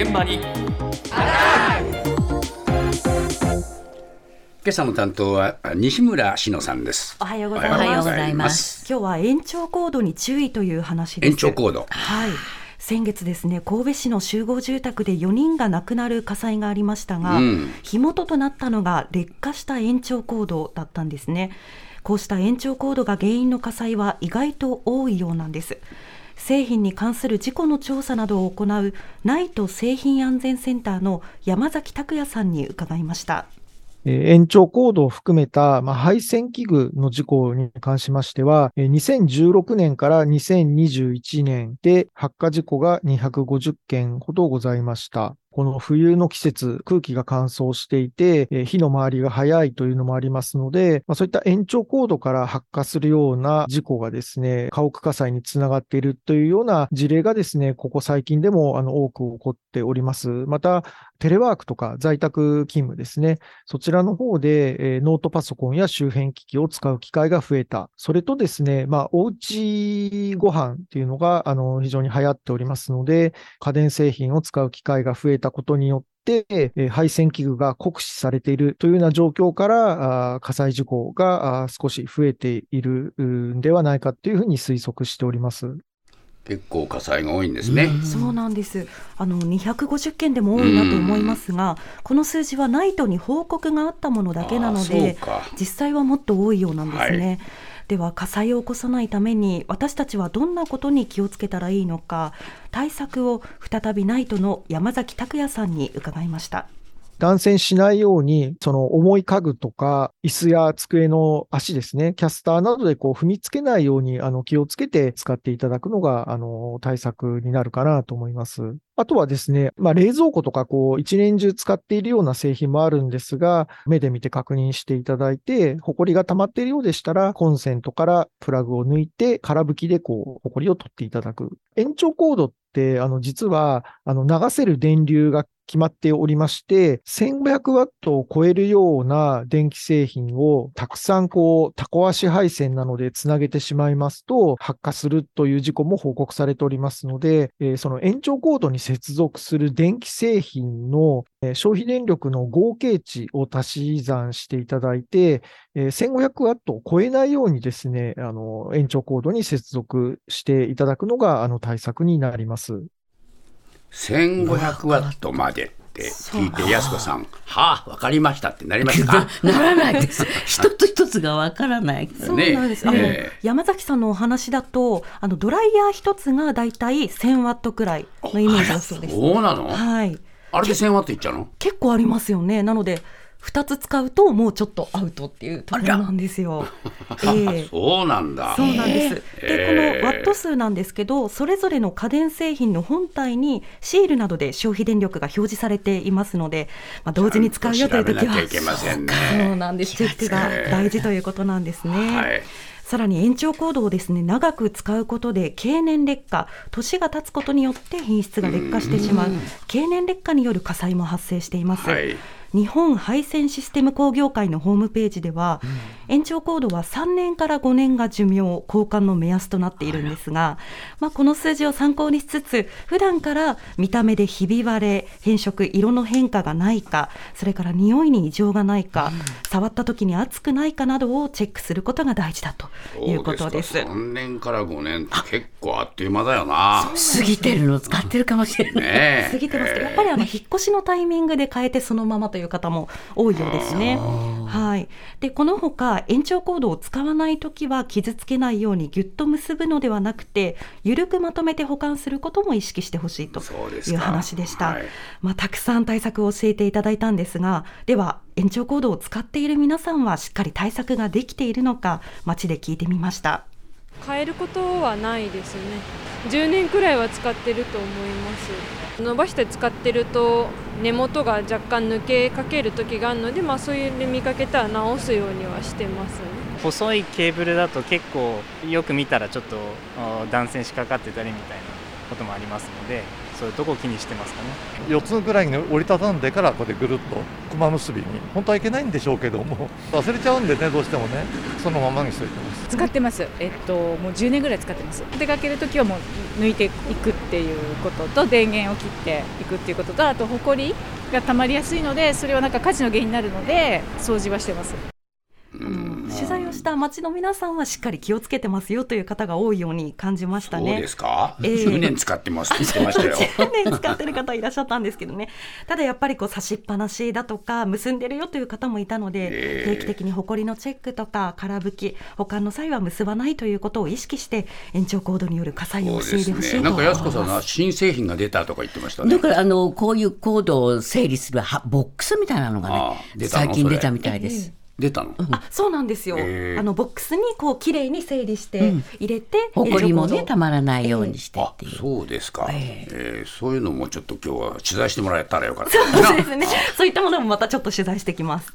現場に今朝の担当は西村志乃さんです。おはようございおはようます。ございます。今日は延長コードに注意という話です。延長コード。はい。先月ですね、神戸市の集合住宅で4人が亡くなる火災がありましたが、うん火元となったのが劣化した延長コードだったんですね。こうした延長コードが原因の火災は意外と多いようなんです。製品に関する事故の調査などを行う NITE 製品安全センターの山崎拓也さんに伺いました。延長コードを含めた、まあ、配線器具の事故に関しましては、2016年から2021年で発火事故が250件ほどございました。この冬の季節、空気が乾燥していて、え火の回りが早いというのもありますので、まあ、そういった延長コードから発火するような事故がですね、家屋火災につながっているというような事例がですね、ここ最近でもあの多く起こっております。また、テレワークとか在宅勤務ですね。そちらの方で、えーノートパソコンや周辺機器を使う機会が増えた。それとですね、まあ、おうちご飯っていうのが、あの、非常に流行っておりますので、家電製品を使う機会が増えたことによって、えー配線器具が酷使されているというような状況から、あー火災事故が少し増えているんではないかというふうに推測しております。結構火災が多いんですね。そうなんです。あの250件でも多いなと思いますが、この数字はナイトに報告があったものだけなのあで実際はもっと多いようなんですね。では火災を起こさないために私たちはどんなことに気をつけたらいいのか対策を再びナイトの山崎拓也さんに伺いました。断線しないように、その重い家具とか、椅子や机の足ですね、キャスターなどでこう踏みつけないようにあの気をつけて使っていただくのがあの対策になるかなと思います。あとはですね、まあ、冷蔵庫とかこう一年中使っているような製品もあるんですが、目で見て確認していただいて、ホコリが溜まっているようでしたら、コンセントからプラグを抜いて、空拭きでこう、ホコリを取っていただく。延長コードって、あの、実は、あの、流せる電流が決まっておりまして、1500ワットを超えるような電気製品をたくさんこう、タコ足配線なのでつなげてしまいますと、発火するという事故も報告されておりますので、えその延長コードに接続する電気製品の消費電力の合計値を足し算していただいて、1500ワットを超えないようにですね、あの、延長コードに接続していただくのが、あの、対策になります。1500ワットまでって聞いて、やすこさん、はあ、わかりましたってなりましたか？ならないです。一つ一つがわからない。そうなんです。あの、ええ山崎さんのお話だと、あのドライヤー一つがだいたい1000ワットくらいのイメージだそうです。そうなの？はい。あれで1000ワットいっちゃうの？結構ありますよね。なので、2つ使うともうちょっとアウトっていうところなんですよ。ええそうなんだ。そうなんです。で、ええこのワット数なんですけど、それぞれの家電製品の本体にシールなどで消費電力が表示されていますので、まあ、同時に使うよという時は。そうなんです。チェックが大事ということなんですね。はい。さらに延長コードをですね長く使うことで経年劣化年が経つことによって品質が劣化してしまう経年劣化による火災も発生しています、はい日本配線システム工業会のホームページでは、延長コードは3年から5年が寿命交換の目安となっているんですが、まあ、この数字を参考にしつつ普段から見た目でひび割れ変色色の変化がないかそれから匂いに異常がないか、触った時に熱くないかなどをチェックすることが大事だということです。3年から5年って結構あっという間だよな。過ぎてるの使ってるかもしれない。ねえ過ぎてますけど、やっぱりあの引っ越しのタイミングで変えてそのままという方も多いようですね。はい。で、このほか延長コードを使わないときは傷つけないようにぎゅっと結ぶのではなくて、緩くまとめて保管することも意識してほしいという話でした。はいまあ、たくさん対策を教えていただいたんですが、では延長コードを使っている皆さんはしっかり対策ができているのか、街で聞いてみました。変えることはないですね。10年くらいは使ってると思います。伸ばして使ってると根元が若干抜けかける時があるので、まあ、そういうで見かけたら直すようにはしてます細いケーブルだと結構よく見たらちょっと断線しかかってたりみたいなこともありますのでそういうとこを気にしてますかね。4つぐらいに折りたたんでからこれぐるっと熊結びに本当はいけないんでしょうけども忘れちゃうんでねどうしてもねそのままにしといてます使ってます、えっと、もう10年ぐらい使ってます。出かけるときはもう抜いていくっていうことと電源を切っていくっていうこととあとほこりが溜まりやすいのでそれはなんか火事の原因になるので掃除はしてます。あの取材をした町の皆さんはしっかり気をつけてますよという方が多いように感じましたそうね。ですか、ええ10年使ってますって言ってましたよ。10年使ってる方いらっしゃったんですけどね。ただやっぱりこう差しっぱなしだとか結んでるよという方もいたので、ええ定期的に埃のチェックとか空拭き、保管の際は結ばないということを意識して延長コードによる火災を防いでほしいとすね。なんか安子さんが新製品が出たとか言ってましたね。だからあのこういうコードを整理するはボックスみたいなのがあね最近出たみたいです。出たの、あそうなんですよ、ええ。あのボックスにこう綺麗に整理して入れて、ほこりもねたまらないようにしてあっていう。そうですか、ええ。ーそういうのもちょっと今日は取材してもらえたらよかった。そうですね。そういったものもまたちょっと取材してきます